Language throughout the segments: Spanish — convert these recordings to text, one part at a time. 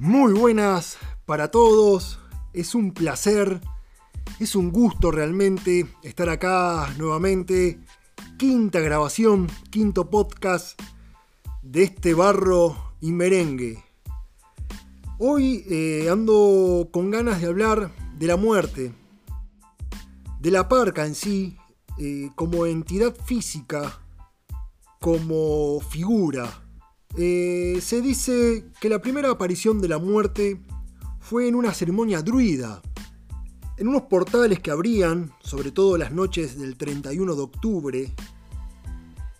Muy buenas para todos, es un placer, es un gusto realmente estar acá nuevamente. Quinta grabación, quinto podcast de este barro y merengue. Hoy eh, ando con ganas de hablar de la muerte, de la parca en sí, eh, como entidad física, como figura eh, se dice que la primera aparición de la muerte fue en una ceremonia druida, en unos portales que abrían, sobre todo las noches del 31 de octubre.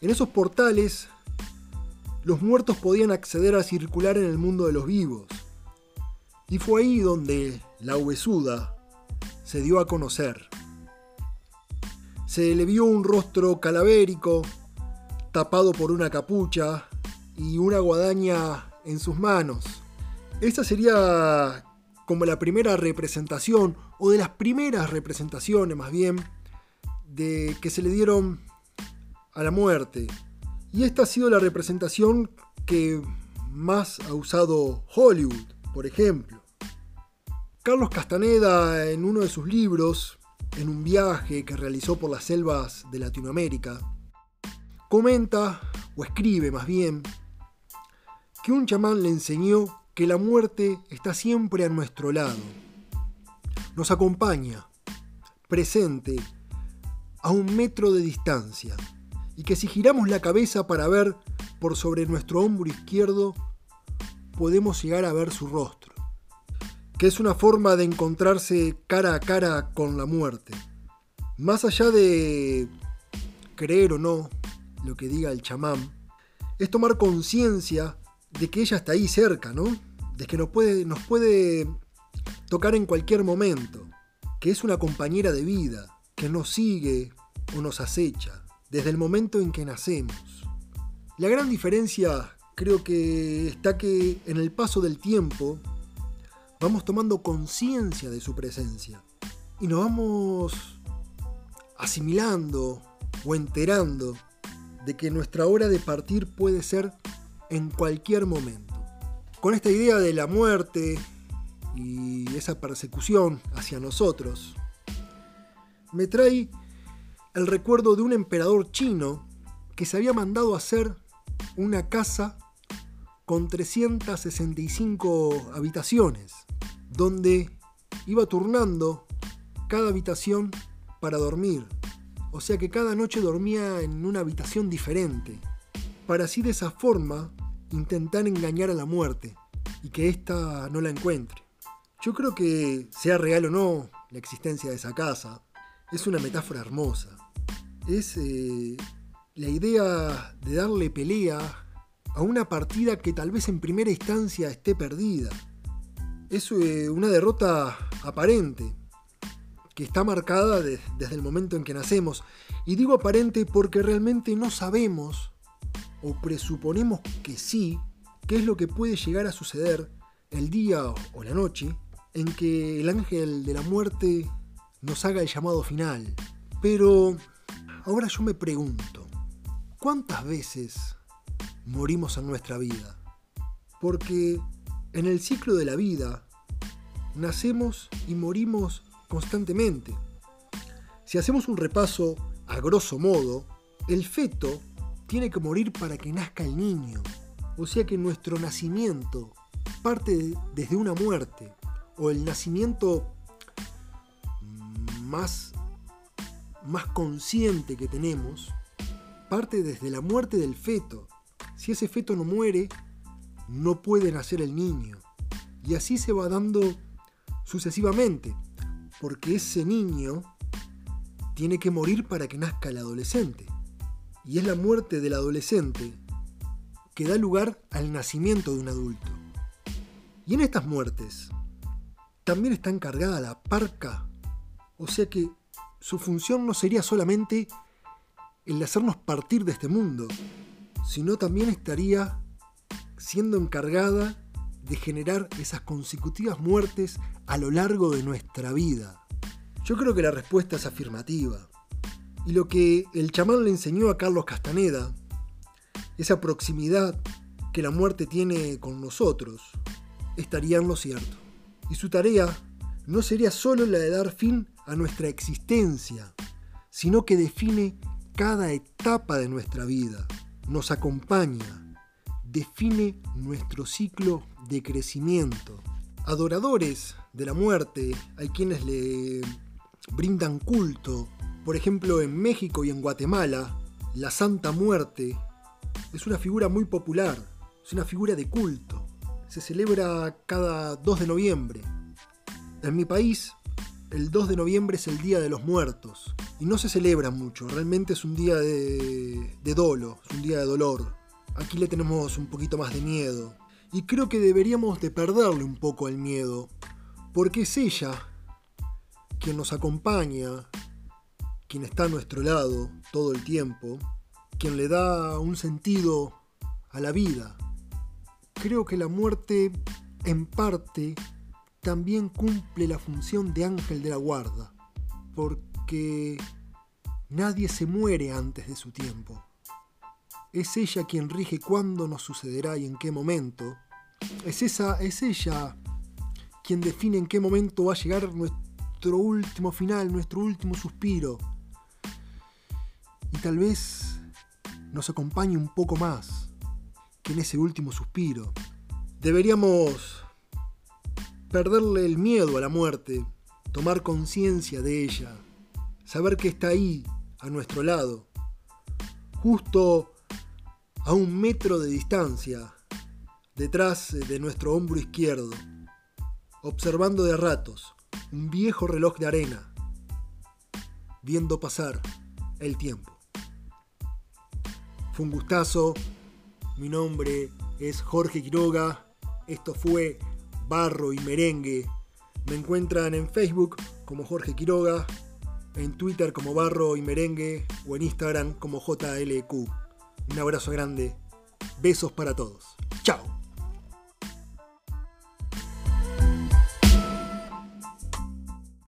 En esos portales, los muertos podían acceder a circular en el mundo de los vivos. Y fue ahí donde la huesuda se dio a conocer. Se le vio un rostro calavérico, tapado por una capucha, y una guadaña en sus manos. Esta sería como la primera representación, o de las primeras representaciones más bien, de que se le dieron a la muerte. Y esta ha sido la representación que más ha usado Hollywood, por ejemplo. Carlos Castaneda, en uno de sus libros, en un viaje que realizó por las selvas de Latinoamérica, comenta, o escribe más bien, que un chamán le enseñó que la muerte está siempre a nuestro lado. Nos acompaña, presente, a un metro de distancia, y que si giramos la cabeza para ver por sobre nuestro hombro izquierdo, podemos llegar a ver su rostro, que es una forma de encontrarse cara a cara con la muerte. Más allá de creer o no lo que diga el chamán, es tomar conciencia de que ella está ahí cerca, ¿no? De que nos puede, nos puede tocar en cualquier momento, que es una compañera de vida, que nos sigue o nos acecha desde el momento en que nacemos. La gran diferencia creo que está que en el paso del tiempo vamos tomando conciencia de su presencia y nos vamos asimilando o enterando de que nuestra hora de partir puede ser en cualquier momento. Con esta idea de la muerte y esa persecución hacia nosotros, me trae el recuerdo de un emperador chino que se había mandado hacer una casa con 365 habitaciones, donde iba turnando cada habitación para dormir. O sea que cada noche dormía en una habitación diferente para así de esa forma intentar engañar a la muerte y que ésta no la encuentre. Yo creo que, sea real o no la existencia de esa casa, es una metáfora hermosa. Es eh, la idea de darle pelea a una partida que tal vez en primera instancia esté perdida. Es eh, una derrota aparente, que está marcada desde el momento en que nacemos. Y digo aparente porque realmente no sabemos o presuponemos que sí, qué es lo que puede llegar a suceder el día o la noche en que el ángel de la muerte nos haga el llamado final. Pero ahora yo me pregunto, ¿cuántas veces morimos en nuestra vida? Porque en el ciclo de la vida nacemos y morimos constantemente. Si hacemos un repaso a grosso modo, el feto tiene que morir para que nazca el niño. O sea que nuestro nacimiento parte desde una muerte, o el nacimiento más, más consciente que tenemos, parte desde la muerte del feto. Si ese feto no muere, no puede nacer el niño. Y así se va dando sucesivamente, porque ese niño tiene que morir para que nazca el adolescente y es la muerte del adolescente que da lugar al nacimiento de un adulto. Y en estas muertes también está encargada la parca, o sea que su función no sería solamente el de hacernos partir de este mundo, sino también estaría siendo encargada de generar esas consecutivas muertes a lo largo de nuestra vida. Yo creo que la respuesta es afirmativa. Y lo que el chamán le enseñó a Carlos Castaneda, esa proximidad que la muerte tiene con nosotros, estaría en lo cierto. Y su tarea no sería solo la de dar fin a nuestra existencia, sino que define cada etapa de nuestra vida, nos acompaña, define nuestro ciclo de crecimiento. Adoradores de la muerte, hay quienes le brindan culto. Por ejemplo, en México y en Guatemala, la Santa Muerte es una figura muy popular, es una figura de culto. Se celebra cada 2 de noviembre. En mi país, el 2 de noviembre es el Día de los Muertos y no se celebra mucho, realmente es un día de, de dolo, es un día de dolor. Aquí le tenemos un poquito más de miedo y creo que deberíamos de perderle un poco el miedo, porque es ella quien nos acompaña, quien está a nuestro lado todo el tiempo, quien le da un sentido a la vida. Creo que la muerte, en parte, también cumple la función de ángel de la guarda, porque nadie se muere antes de su tiempo. Es ella quien rige cuándo nos sucederá y en qué momento. Es, esa, es ella quien define en qué momento va a llegar nuestro último final, nuestro último suspiro. Y tal vez nos acompañe un poco más que en ese último suspiro. Deberíamos perderle el miedo a la muerte, tomar conciencia de ella, saber que está ahí, a nuestro lado, justo a un metro de distancia, detrás de nuestro hombro izquierdo, observando de ratos un viejo reloj de arena, viendo pasar el tiempo. Un gustazo, mi nombre es Jorge Quiroga, esto fue Barro y Merengue. Me encuentran en Facebook como Jorge Quiroga, en Twitter como Barro y Merengue o en Instagram como JLQ. Un abrazo grande, besos para todos.